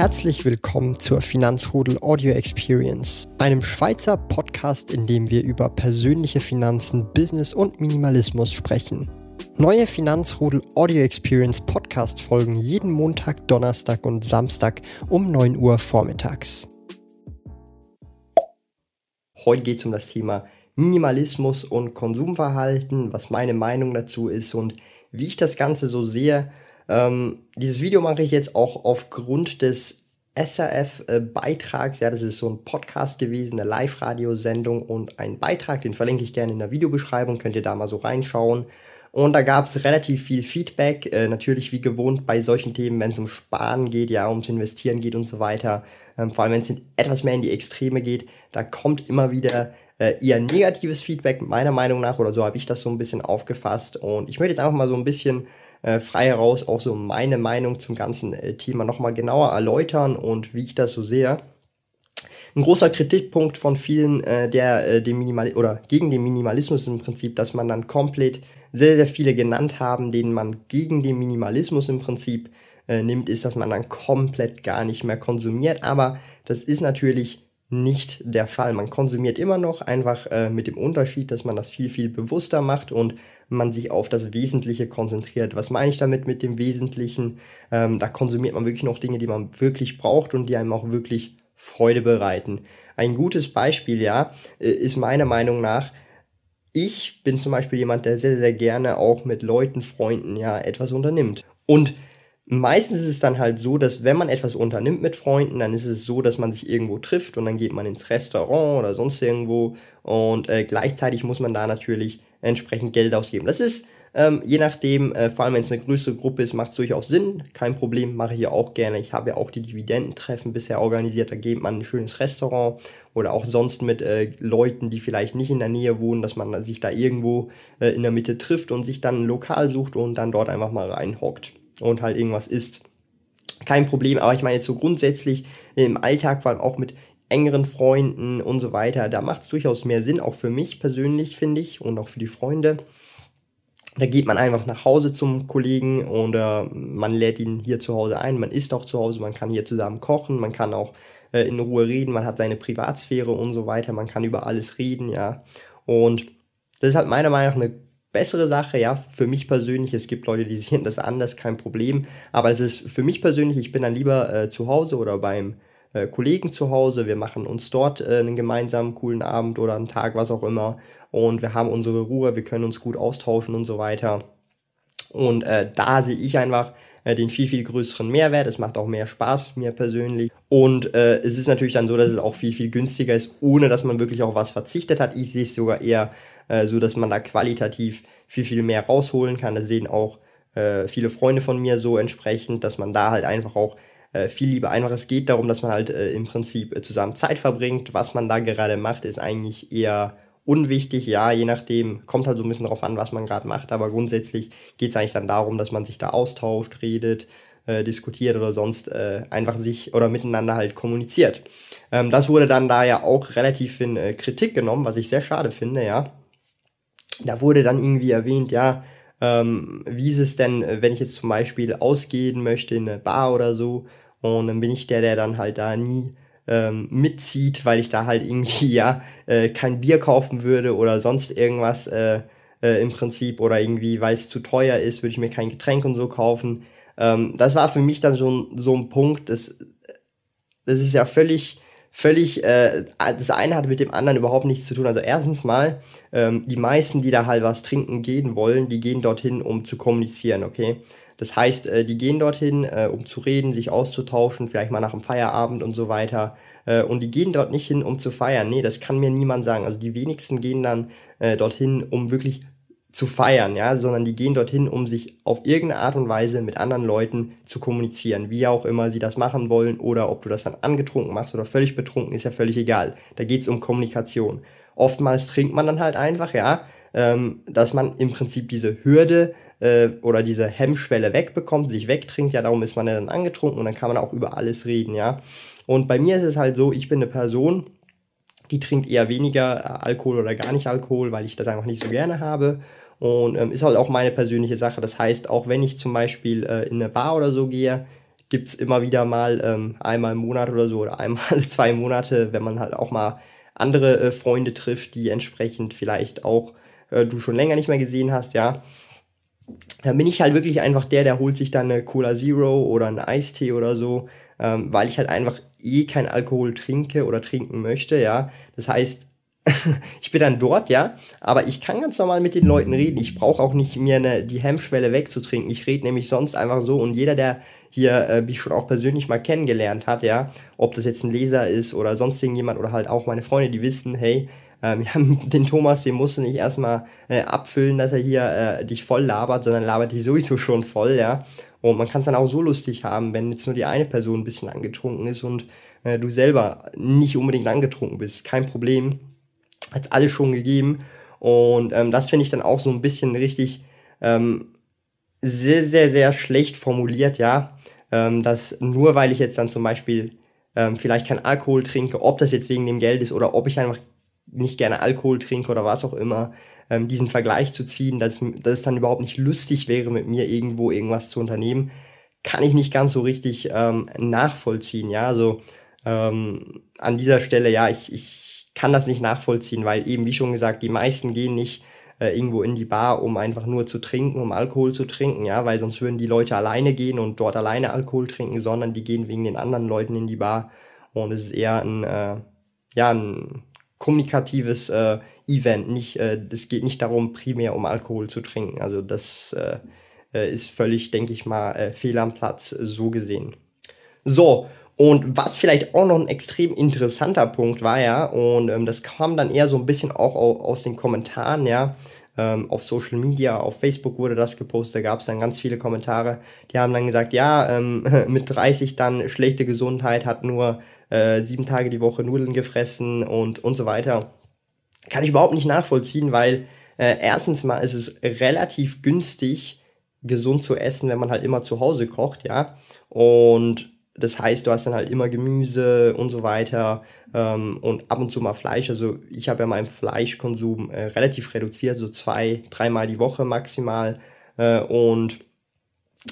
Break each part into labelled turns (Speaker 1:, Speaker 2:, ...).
Speaker 1: Herzlich willkommen zur Finanzrudel Audio Experience, einem Schweizer Podcast, in dem wir über persönliche Finanzen, Business und Minimalismus sprechen. Neue Finanzrudel Audio Experience Podcast folgen jeden Montag, Donnerstag und Samstag um 9 Uhr vormittags. Heute geht es um das Thema Minimalismus und Konsumverhalten, was meine Meinung dazu ist und wie ich das Ganze so sehe ähm, dieses Video mache ich jetzt auch aufgrund des SRF-Beitrags. ja, das ist so ein Podcast gewesen, eine Live-Radiosendung und ein Beitrag, den verlinke ich gerne in der Videobeschreibung, könnt ihr da mal so reinschauen. Und da gab es relativ viel Feedback, äh, natürlich wie gewohnt bei solchen Themen, wenn es um Sparen geht, ja, ums Investieren geht und so weiter. Ähm, vor allem, wenn es etwas mehr in die Extreme geht, da kommt immer wieder äh, eher negatives Feedback, meiner Meinung nach, oder so habe ich das so ein bisschen aufgefasst. Und ich möchte jetzt einfach mal so ein bisschen äh, frei heraus auch so meine Meinung zum ganzen äh, Thema nochmal genauer erläutern und wie ich das so sehe. Ein großer Kritikpunkt von vielen, äh, der äh, dem Minimal oder gegen den Minimalismus im Prinzip, dass man dann komplett sehr, sehr viele genannt haben, denen man gegen den Minimalismus im Prinzip äh, nimmt, ist, dass man dann komplett gar nicht mehr konsumiert. Aber das ist natürlich nicht der Fall. Man konsumiert immer noch einfach äh, mit dem Unterschied, dass man das viel, viel bewusster macht und man sich auf das Wesentliche konzentriert. Was meine ich damit mit dem Wesentlichen? Ähm, da konsumiert man wirklich noch Dinge, die man wirklich braucht und die einem auch wirklich Freude bereiten. Ein gutes Beispiel, ja, äh, ist meiner Meinung nach, ich bin zum Beispiel jemand, der sehr, sehr gerne auch mit Leuten, Freunden, ja, etwas unternimmt. Und meistens ist es dann halt so, dass wenn man etwas unternimmt mit Freunden, dann ist es so, dass man sich irgendwo trifft und dann geht man ins Restaurant oder sonst irgendwo und äh, gleichzeitig muss man da natürlich entsprechend Geld ausgeben. Das ist ähm, je nachdem, äh, vor allem wenn es eine größere Gruppe ist, macht es durchaus Sinn. Kein Problem, mache ich ja auch gerne. Ich habe ja auch die Dividendentreffen bisher organisiert. Da geht man ein schönes Restaurant oder auch sonst mit äh, Leuten, die vielleicht nicht in der Nähe wohnen, dass man sich da irgendwo äh, in der Mitte trifft und sich dann ein Lokal sucht und dann dort einfach mal reinhockt und halt irgendwas isst. Kein Problem, aber ich meine jetzt so grundsätzlich im Alltag, vor allem auch mit engeren Freunden und so weiter, da macht es durchaus mehr Sinn, auch für mich persönlich, finde ich, und auch für die Freunde. Da geht man einfach nach Hause zum Kollegen oder man lädt ihn hier zu Hause ein, man isst auch zu Hause, man kann hier zusammen kochen, man kann auch äh, in Ruhe reden, man hat seine Privatsphäre und so weiter, man kann über alles reden, ja. Und das ist halt meiner Meinung nach eine bessere Sache, ja, für mich persönlich. Es gibt Leute, die sehen das anders, kein Problem. Aber es ist für mich persönlich, ich bin dann lieber äh, zu Hause oder beim äh, Kollegen zu Hause. Wir machen uns dort äh, einen gemeinsamen coolen Abend oder einen Tag, was auch immer. Und wir haben unsere Ruhe, wir können uns gut austauschen und so weiter. Und äh, da sehe ich einfach äh, den viel, viel größeren Mehrwert. Es macht auch mehr Spaß mir persönlich. Und äh, es ist natürlich dann so, dass es auch viel, viel günstiger ist, ohne dass man wirklich auf was verzichtet hat. Ich sehe es sogar eher äh, so, dass man da qualitativ viel, viel mehr rausholen kann. Das sehen auch äh, viele Freunde von mir so entsprechend, dass man da halt einfach auch äh, viel lieber einfach, es geht darum, dass man halt äh, im Prinzip äh, zusammen Zeit verbringt. Was man da gerade macht, ist eigentlich eher unwichtig, ja, je nachdem, kommt halt so ein bisschen darauf an, was man gerade macht, aber grundsätzlich geht es eigentlich dann darum, dass man sich da austauscht, redet, äh, diskutiert oder sonst äh, einfach sich oder miteinander halt kommuniziert. Ähm, das wurde dann da ja auch relativ in äh, Kritik genommen, was ich sehr schade finde, ja. Da wurde dann irgendwie erwähnt, ja, ähm, wie ist es denn, äh, wenn ich jetzt zum Beispiel ausgehen möchte in eine Bar oder so und dann bin ich der, der dann halt da nie ähm, mitzieht, weil ich da halt irgendwie ja äh, kein Bier kaufen würde oder sonst irgendwas äh, äh, im Prinzip oder irgendwie, weil es zu teuer ist, würde ich mir kein Getränk und so kaufen. Ähm, das war für mich dann schon so ein Punkt, das, das ist ja völlig völlig, äh, das eine hat mit dem anderen überhaupt nichts zu tun. Also erstens mal, ähm, die meisten, die da halt was trinken gehen wollen, die gehen dorthin, um zu kommunizieren, okay? Das heißt, äh, die gehen dorthin, äh, um zu reden, sich auszutauschen, vielleicht mal nach dem Feierabend und so weiter. Äh, und die gehen dort nicht hin, um zu feiern. Nee, das kann mir niemand sagen. Also die wenigsten gehen dann äh, dorthin, um wirklich zu feiern, ja, sondern die gehen dorthin, um sich auf irgendeine Art und Weise mit anderen Leuten zu kommunizieren, wie auch immer sie das machen wollen oder ob du das dann angetrunken machst oder völlig betrunken, ist ja völlig egal. Da geht's um Kommunikation. Oftmals trinkt man dann halt einfach, ja, ähm, dass man im Prinzip diese Hürde äh, oder diese Hemmschwelle wegbekommt, sich wegtrinkt, ja, darum ist man ja dann angetrunken und dann kann man auch über alles reden, ja. Und bei mir ist es halt so, ich bin eine Person, die trinkt eher weniger äh, Alkohol oder gar nicht Alkohol, weil ich das einfach nicht so gerne habe. Und ähm, ist halt auch meine persönliche Sache. Das heißt, auch wenn ich zum Beispiel äh, in eine Bar oder so gehe, gibt es immer wieder mal ähm, einmal im Monat oder so oder einmal zwei Monate, wenn man halt auch mal andere äh, Freunde trifft, die entsprechend vielleicht auch äh, du schon länger nicht mehr gesehen hast, ja. Dann bin ich halt wirklich einfach der, der holt sich dann eine Cola Zero oder einen Eistee oder so, ähm, weil ich halt einfach eh kein Alkohol trinke oder trinken möchte, ja. Das heißt, ich bin dann dort, ja, aber ich kann ganz normal mit den Leuten reden. Ich brauche auch nicht mir eine, die Hemmschwelle wegzutrinken. Ich rede nämlich sonst einfach so und jeder, der hier äh, mich schon auch persönlich mal kennengelernt hat, ja, ob das jetzt ein Leser ist oder sonst irgendjemand oder halt auch meine Freunde, die wissen, hey, äh, wir haben den Thomas, den musst du nicht erstmal äh, abfüllen, dass er hier äh, dich voll labert, sondern labert dich sowieso schon voll, ja. Und man kann es dann auch so lustig haben, wenn jetzt nur die eine Person ein bisschen angetrunken ist und äh, du selber nicht unbedingt angetrunken bist. Kein Problem hat alles schon gegeben. Und ähm, das finde ich dann auch so ein bisschen richtig ähm, sehr, sehr, sehr schlecht formuliert, ja. Ähm, dass nur weil ich jetzt dann zum Beispiel ähm, vielleicht kein Alkohol trinke, ob das jetzt wegen dem Geld ist oder ob ich einfach nicht gerne Alkohol trinke oder was auch immer, ähm, diesen Vergleich zu ziehen, dass, dass es dann überhaupt nicht lustig wäre, mit mir irgendwo irgendwas zu unternehmen, kann ich nicht ganz so richtig ähm, nachvollziehen, ja. Also ähm, an dieser Stelle, ja, ich, ich kann das nicht nachvollziehen, weil eben, wie schon gesagt, die meisten gehen nicht äh, irgendwo in die Bar, um einfach nur zu trinken, um Alkohol zu trinken, ja, weil sonst würden die Leute alleine gehen und dort alleine Alkohol trinken, sondern die gehen wegen den anderen Leuten in die Bar und es ist eher ein, äh, ja, ein kommunikatives äh, Event. Nicht, äh, es geht nicht darum, primär um Alkohol zu trinken. Also das äh, äh ist völlig, denke ich mal, äh, fehl am Platz so gesehen. So, und was vielleicht auch noch ein extrem interessanter Punkt war, ja, und ähm, das kam dann eher so ein bisschen auch aus den Kommentaren, ja, ähm, auf Social Media, auf Facebook wurde das gepostet, da gab es dann ganz viele Kommentare, die haben dann gesagt, ja, ähm, mit 30 dann schlechte Gesundheit, hat nur äh, sieben Tage die Woche Nudeln gefressen und, und so weiter. Kann ich überhaupt nicht nachvollziehen, weil äh, erstens mal ist es relativ günstig, gesund zu essen, wenn man halt immer zu Hause kocht, ja. Und das heißt, du hast dann halt immer Gemüse und so weiter ähm, und ab und zu mal Fleisch. Also ich habe ja meinen Fleischkonsum äh, relativ reduziert, so zwei, dreimal die Woche maximal. Äh, und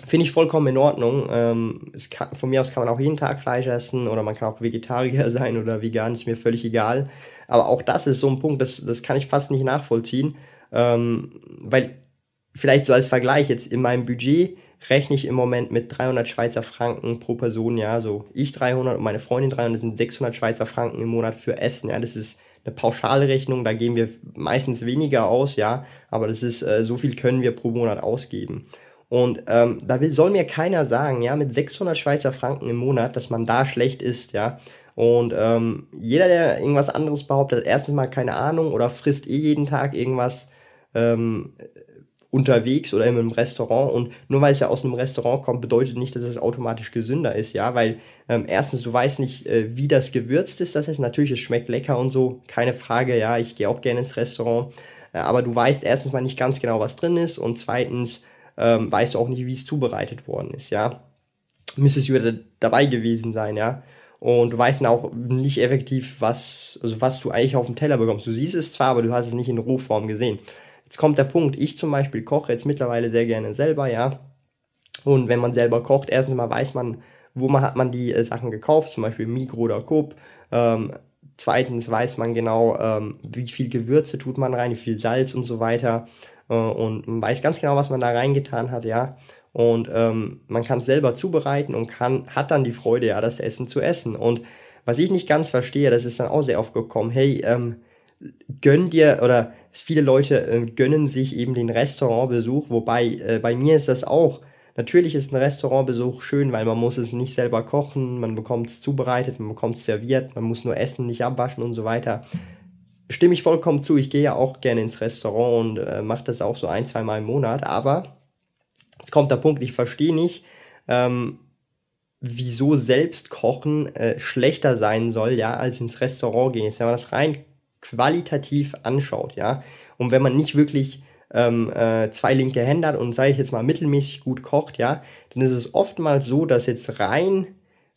Speaker 1: finde ich vollkommen in Ordnung. Ähm, es kann, von mir aus kann man auch jeden Tag Fleisch essen oder man kann auch Vegetarier sein oder vegan, ist mir völlig egal. Aber auch das ist so ein Punkt, das, das kann ich fast nicht nachvollziehen. Ähm, weil vielleicht so als Vergleich jetzt in meinem Budget rechne ich im Moment mit 300 Schweizer Franken pro Person, ja, so ich 300 und meine Freundin 300, das sind 600 Schweizer Franken im Monat für Essen, ja, das ist eine pauschale Rechnung, da geben wir meistens weniger aus, ja, aber das ist, äh, so viel können wir pro Monat ausgeben. Und ähm, da will, soll mir keiner sagen, ja, mit 600 Schweizer Franken im Monat, dass man da schlecht ist, ja. Und ähm, jeder, der irgendwas anderes behauptet, hat erstens mal keine Ahnung oder frisst eh jeden Tag irgendwas ähm, unterwegs oder in einem Restaurant. Und nur weil es ja aus einem Restaurant kommt, bedeutet nicht, dass es automatisch gesünder ist, ja, weil ähm, erstens, du weißt nicht, äh, wie das gewürzt ist, das ist natürlich, es schmeckt lecker und so, keine Frage, ja, ich gehe auch gerne ins Restaurant, äh, aber du weißt erstens mal nicht ganz genau, was drin ist. Und zweitens ähm, weißt du auch nicht, wie es zubereitet worden ist, ja, müsstest du wieder dabei gewesen sein, ja, und du weißt auch nicht effektiv, was, also was du eigentlich auf dem Teller bekommst. Du siehst es zwar, aber du hast es nicht in Rohform gesehen. Jetzt kommt der Punkt, ich zum Beispiel koche jetzt mittlerweile sehr gerne selber, ja. Und wenn man selber kocht, erstens mal weiß man, wo man hat man die äh, Sachen gekauft, zum Beispiel Migro oder Coop. Ähm, zweitens weiß man genau, ähm, wie viel Gewürze tut man rein, wie viel Salz und so weiter. Äh, und man weiß ganz genau, was man da reingetan hat, ja. Und ähm, man kann es selber zubereiten und kann, hat dann die Freude, ja, das Essen zu essen. Und was ich nicht ganz verstehe, das ist dann auch sehr oft gekommen, hey, ähm, gönn dir oder viele Leute äh, gönnen sich eben den Restaurantbesuch, wobei äh, bei mir ist das auch. Natürlich ist ein Restaurantbesuch schön, weil man muss es nicht selber kochen, man bekommt es zubereitet, man bekommt es serviert, man muss nur essen, nicht abwaschen und so weiter. Stimme ich vollkommen zu, ich gehe ja auch gerne ins Restaurant und äh, mache das auch so ein, zwei Mal im Monat, aber jetzt kommt der Punkt, ich verstehe nicht, ähm, wieso selbst kochen äh, schlechter sein soll, ja, als ins Restaurant gehen. Jetzt, wenn man das rein qualitativ anschaut, ja, und wenn man nicht wirklich ähm, äh, zwei linke Hände hat und sage ich jetzt mal mittelmäßig gut kocht, ja, dann ist es oftmals so, dass jetzt rein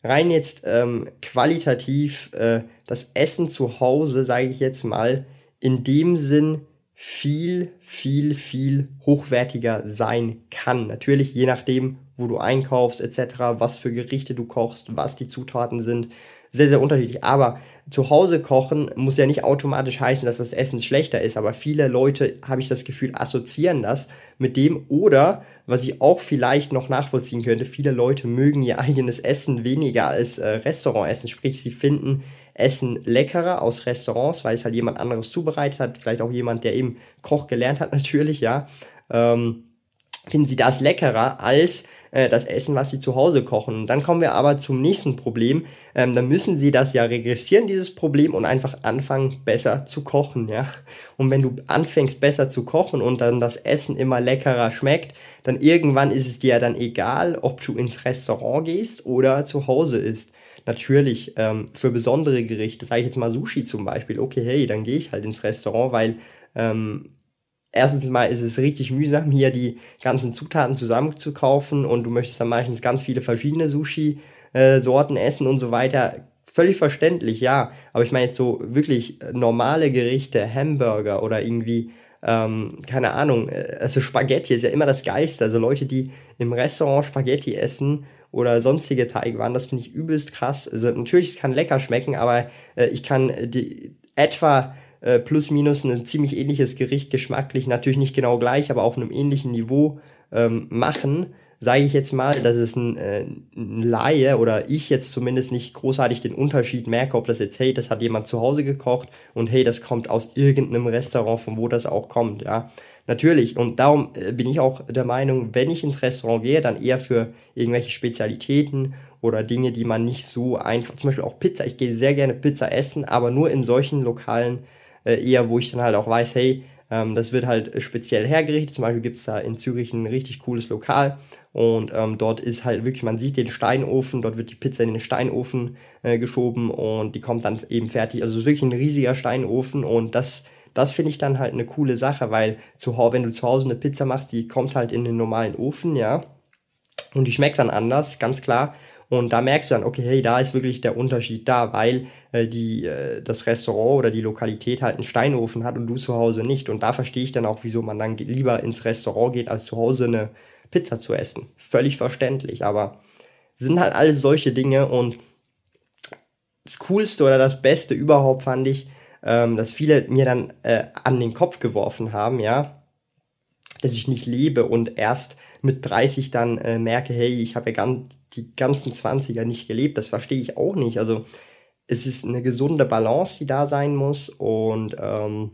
Speaker 1: rein jetzt ähm, qualitativ äh, das Essen zu Hause, sage ich jetzt mal, in dem Sinn viel, viel, viel hochwertiger sein kann. Natürlich je nachdem, wo du einkaufst, etc., was für Gerichte du kochst, was die Zutaten sind. Sehr, sehr unterschiedlich. Aber zu Hause kochen muss ja nicht automatisch heißen, dass das Essen schlechter ist. Aber viele Leute, habe ich das Gefühl, assoziieren das mit dem. Oder, was ich auch vielleicht noch nachvollziehen könnte, viele Leute mögen ihr eigenes Essen weniger als äh, Restaurantessen. Sprich, sie finden Essen leckerer aus Restaurants, weil es halt jemand anderes zubereitet hat. Vielleicht auch jemand, der eben Koch gelernt hat, natürlich, ja. Ähm, finden sie das leckerer als äh, das Essen, was sie zu Hause kochen. Und dann kommen wir aber zum nächsten Problem. Ähm, dann müssen sie das ja regressieren, dieses Problem, und einfach anfangen, besser zu kochen, ja. Und wenn du anfängst, besser zu kochen und dann das Essen immer leckerer schmeckt, dann irgendwann ist es dir ja dann egal, ob du ins Restaurant gehst oder zu Hause isst. Natürlich, ähm, für besondere Gerichte, sage ich jetzt mal Sushi zum Beispiel, okay, hey, dann gehe ich halt ins Restaurant, weil ähm, erstens mal ist es richtig mühsam, hier die ganzen Zutaten zusammenzukaufen und du möchtest dann meistens ganz viele verschiedene Sushi-Sorten äh, essen und so weiter. Völlig verständlich, ja. Aber ich meine jetzt so wirklich normale Gerichte, Hamburger oder irgendwie, ähm, keine Ahnung, äh, also Spaghetti ist ja immer das Geilste. Also Leute, die im Restaurant Spaghetti essen oder sonstige Teigwaren, das finde ich übelst krass. Also natürlich, es kann lecker schmecken, aber äh, ich kann die, etwa äh, plus minus ein ziemlich ähnliches Gericht geschmacklich, natürlich nicht genau gleich, aber auf einem ähnlichen Niveau ähm, machen, sage ich jetzt mal, dass es ein, äh, ein Laie oder ich jetzt zumindest nicht großartig den Unterschied merke, ob das jetzt, hey, das hat jemand zu Hause gekocht und hey, das kommt aus irgendeinem Restaurant, von wo das auch kommt, ja. Natürlich, und darum äh, bin ich auch der Meinung, wenn ich ins Restaurant gehe, dann eher für irgendwelche Spezialitäten oder Dinge, die man nicht so einfach, zum Beispiel auch Pizza. Ich gehe sehr gerne Pizza essen, aber nur in solchen Lokalen, äh, eher, wo ich dann halt auch weiß, hey, ähm, das wird halt speziell hergerichtet. Zum Beispiel gibt es da in Zürich ein richtig cooles Lokal und ähm, dort ist halt wirklich, man sieht den Steinofen, dort wird die Pizza in den Steinofen äh, geschoben und die kommt dann eben fertig. Also es ist wirklich ein riesiger Steinofen und das, das finde ich dann halt eine coole Sache, weil zu, wenn du zu Hause eine Pizza machst, die kommt halt in den normalen Ofen, ja. Und die schmeckt dann anders, ganz klar. Und da merkst du dann, okay, hey, da ist wirklich der Unterschied da, weil äh, die, äh, das Restaurant oder die Lokalität halt einen Steinofen hat und du zu Hause nicht. Und da verstehe ich dann auch, wieso man dann lieber ins Restaurant geht, als zu Hause eine Pizza zu essen. Völlig verständlich, aber sind halt alles solche Dinge und das Coolste oder das Beste überhaupt fand ich, ähm, dass viele mir dann äh, an den Kopf geworfen haben, ja, dass ich nicht lebe und erst mit 30 dann äh, merke, hey, ich habe ja ganz, die ganzen 20er nicht gelebt. Das verstehe ich auch nicht. Also es ist eine gesunde Balance, die da sein muss und ähm,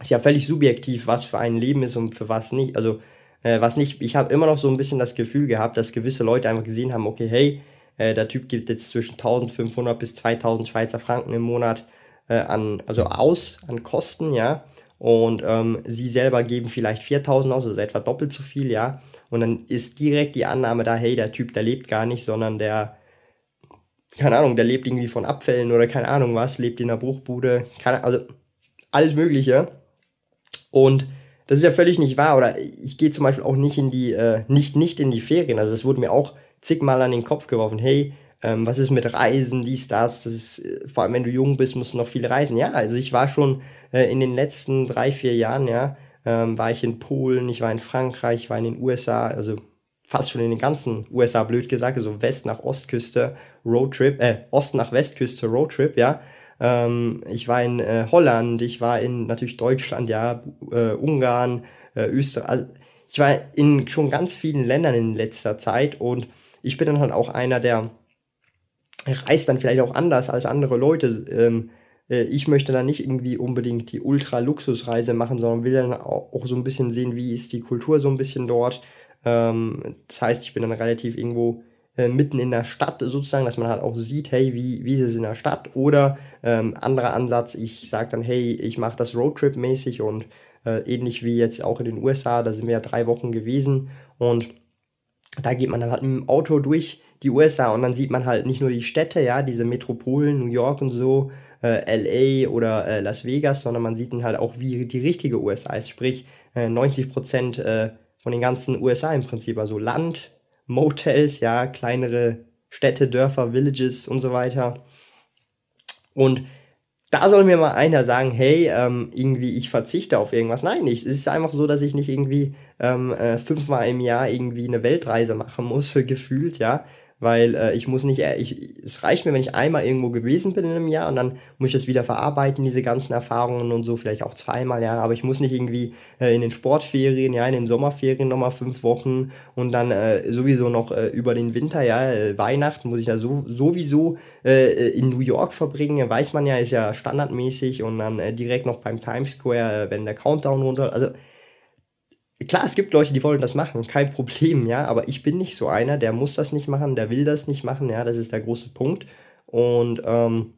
Speaker 1: ist ja völlig subjektiv, was für ein Leben ist und für was nicht. Also äh, was nicht, ich habe immer noch so ein bisschen das Gefühl gehabt, dass gewisse Leute einfach gesehen haben, okay, hey, äh, der Typ gibt jetzt zwischen 1500 bis 2000 Schweizer Franken im Monat äh, an, also aus, an Kosten, ja. Und ähm, sie selber geben vielleicht 4000 aus, also etwa doppelt so viel, ja. Und dann ist direkt die Annahme da, hey, der Typ, der lebt gar nicht, sondern der, keine Ahnung, der lebt irgendwie von Abfällen oder keine Ahnung was, lebt in der Bruchbude, keine, also alles Mögliche. Und das ist ja völlig nicht wahr. Oder ich gehe zum Beispiel auch nicht in die, äh, nicht, nicht in die Ferien. Also es wurde mir auch zigmal an den Kopf geworfen, hey, ähm, was ist mit Reisen, dies, das, das ist, äh, vor allem wenn du jung bist, musst du noch viel reisen. Ja, also ich war schon äh, in den letzten drei, vier Jahren, ja, ähm, war ich in Polen, ich war in Frankreich, ich war in den USA, also fast schon in den ganzen USA, blöd gesagt, also West nach Ostküste, Roadtrip, äh, Ost nach Westküste, Roadtrip, ja. Ähm, ich war in äh, Holland, ich war in natürlich Deutschland, ja, äh, Ungarn, äh, Österreich, also ich war in schon ganz vielen Ländern in letzter Zeit und ich bin dann halt auch einer, der reist dann vielleicht auch anders als andere Leute. Ähm, äh, ich möchte dann nicht irgendwie unbedingt die Ultra-Luxusreise machen, sondern will dann auch so ein bisschen sehen, wie ist die Kultur so ein bisschen dort. Ähm, das heißt, ich bin dann relativ irgendwo äh, mitten in der Stadt sozusagen, dass man halt auch sieht, hey, wie, wie ist es in der Stadt? Oder ähm, anderer Ansatz, ich sage dann, hey, ich mache das Roadtrip-mäßig und äh, ähnlich wie jetzt auch in den USA, da sind wir ja drei Wochen gewesen und da geht man dann halt dem Auto durch die USA und dann sieht man halt nicht nur die Städte, ja, diese Metropolen, New York und so, äh, LA oder äh, Las Vegas, sondern man sieht dann halt auch, wie die richtige USA ist. Sprich, äh, 90 Prozent äh, von den ganzen USA im Prinzip, also Land, Motels, ja, kleinere Städte, Dörfer, Villages und so weiter. Und da soll mir mal einer sagen, hey, ähm, irgendwie ich verzichte auf irgendwas. Nein, nicht. Es ist einfach so, dass ich nicht irgendwie ähm, äh, fünfmal im Jahr irgendwie eine Weltreise machen muss, gefühlt, ja weil äh, ich muss nicht, äh, ich, es reicht mir, wenn ich einmal irgendwo gewesen bin in einem Jahr und dann muss ich das wieder verarbeiten, diese ganzen Erfahrungen und so, vielleicht auch zweimal, ja, aber ich muss nicht irgendwie äh, in den Sportferien, ja, in den Sommerferien nochmal fünf Wochen und dann äh, sowieso noch äh, über den Winter, ja, äh, Weihnachten muss ich da so, sowieso äh, in New York verbringen, weiß man ja, ist ja standardmäßig und dann äh, direkt noch beim Times Square, äh, wenn der Countdown runter, also Klar, es gibt Leute, die wollen das machen, kein Problem, ja, aber ich bin nicht so einer, der muss das nicht machen, der will das nicht machen, ja, das ist der große Punkt. Und ähm,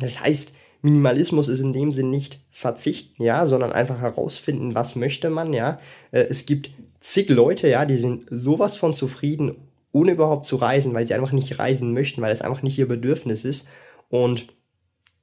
Speaker 1: das heißt, Minimalismus ist in dem Sinn nicht verzichten, ja, sondern einfach herausfinden, was möchte man, ja. Äh, es gibt zig Leute, ja, die sind sowas von zufrieden, ohne überhaupt zu reisen, weil sie einfach nicht reisen möchten, weil es einfach nicht ihr Bedürfnis ist. Und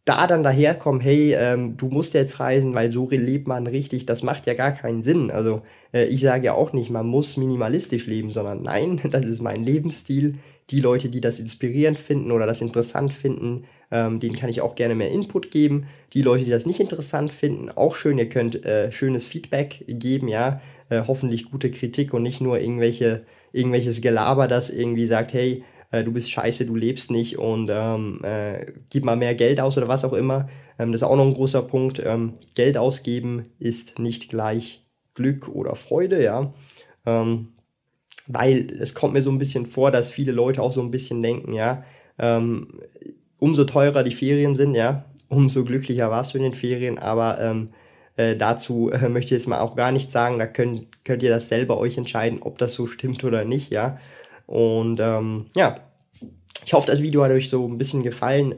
Speaker 1: da dann daherkommen, hey, ähm, du musst jetzt reisen, weil so lebt man richtig, das macht ja gar keinen Sinn. Also äh, ich sage ja auch nicht, man muss minimalistisch leben, sondern nein, das ist mein Lebensstil. Die Leute, die das inspirierend finden oder das interessant finden, ähm, denen kann ich auch gerne mehr Input geben. Die Leute, die das nicht interessant finden, auch schön, ihr könnt äh, schönes Feedback geben, ja, äh, hoffentlich gute Kritik und nicht nur irgendwelche, irgendwelches Gelaber, das irgendwie sagt, hey, äh, du bist scheiße, du lebst nicht und ähm, äh, gib mal mehr Geld aus oder was auch immer. Ähm, das ist auch noch ein großer Punkt. Ähm, Geld ausgeben ist nicht gleich Glück oder Freude, ja. Ähm, weil es kommt mir so ein bisschen vor, dass viele Leute auch so ein bisschen denken, ja, ähm, umso teurer die Ferien sind, ja, umso glücklicher warst du in den Ferien, aber ähm, äh, dazu äh, möchte ich jetzt mal auch gar nichts sagen, da könnt, könnt ihr das selber euch entscheiden, ob das so stimmt oder nicht, ja. Und ähm, ja, ich hoffe, das Video hat euch so ein bisschen gefallen.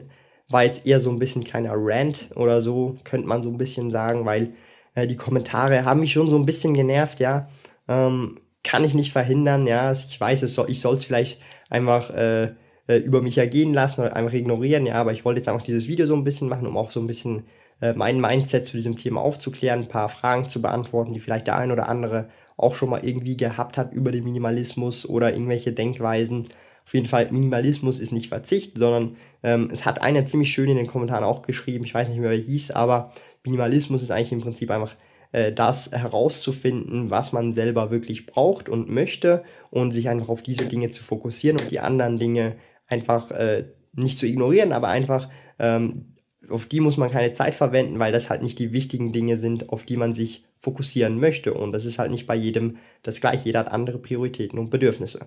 Speaker 1: War jetzt eher so ein bisschen kleiner Rant oder so, könnte man so ein bisschen sagen, weil äh, die Kommentare haben mich schon so ein bisschen genervt, ja. Ähm, kann ich nicht verhindern, ja. Ich weiß, es soll, ich soll es vielleicht einfach äh, äh, über mich ergehen lassen oder einfach ignorieren, ja. Aber ich wollte jetzt einfach dieses Video so ein bisschen machen, um auch so ein bisschen äh, mein Mindset zu diesem Thema aufzuklären, ein paar Fragen zu beantworten, die vielleicht der ein oder andere auch schon mal irgendwie gehabt hat über den Minimalismus oder irgendwelche Denkweisen. Auf jeden Fall, Minimalismus ist nicht Verzicht, sondern ähm, es hat einer ziemlich schön in den Kommentaren auch geschrieben, ich weiß nicht mehr, wer hieß, aber Minimalismus ist eigentlich im Prinzip einfach äh, das herauszufinden, was man selber wirklich braucht und möchte und sich einfach auf diese Dinge zu fokussieren und die anderen Dinge einfach äh, nicht zu ignorieren, aber einfach ähm, auf die muss man keine Zeit verwenden, weil das halt nicht die wichtigen Dinge sind, auf die man sich fokussieren möchte. Und das ist halt nicht bei jedem das gleiche. Jeder hat andere Prioritäten und Bedürfnisse.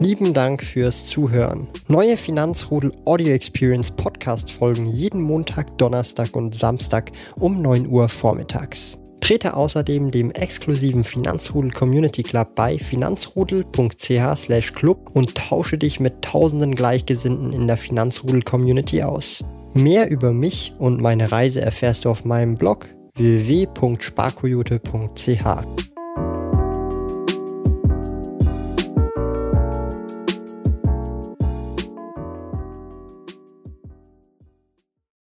Speaker 1: Lieben Dank fürs Zuhören. Neue Finanzrudel Audio Experience Podcast folgen jeden Montag, Donnerstag und Samstag um 9 Uhr vormittags. Trete außerdem dem exklusiven Finanzrudel Community Club bei finanzrudel.ch/club und tausche dich mit tausenden Gleichgesinnten in der Finanzrudel Community aus. Mehr über mich und meine Reise erfährst du auf meinem Blog www.sparkoyote.ch.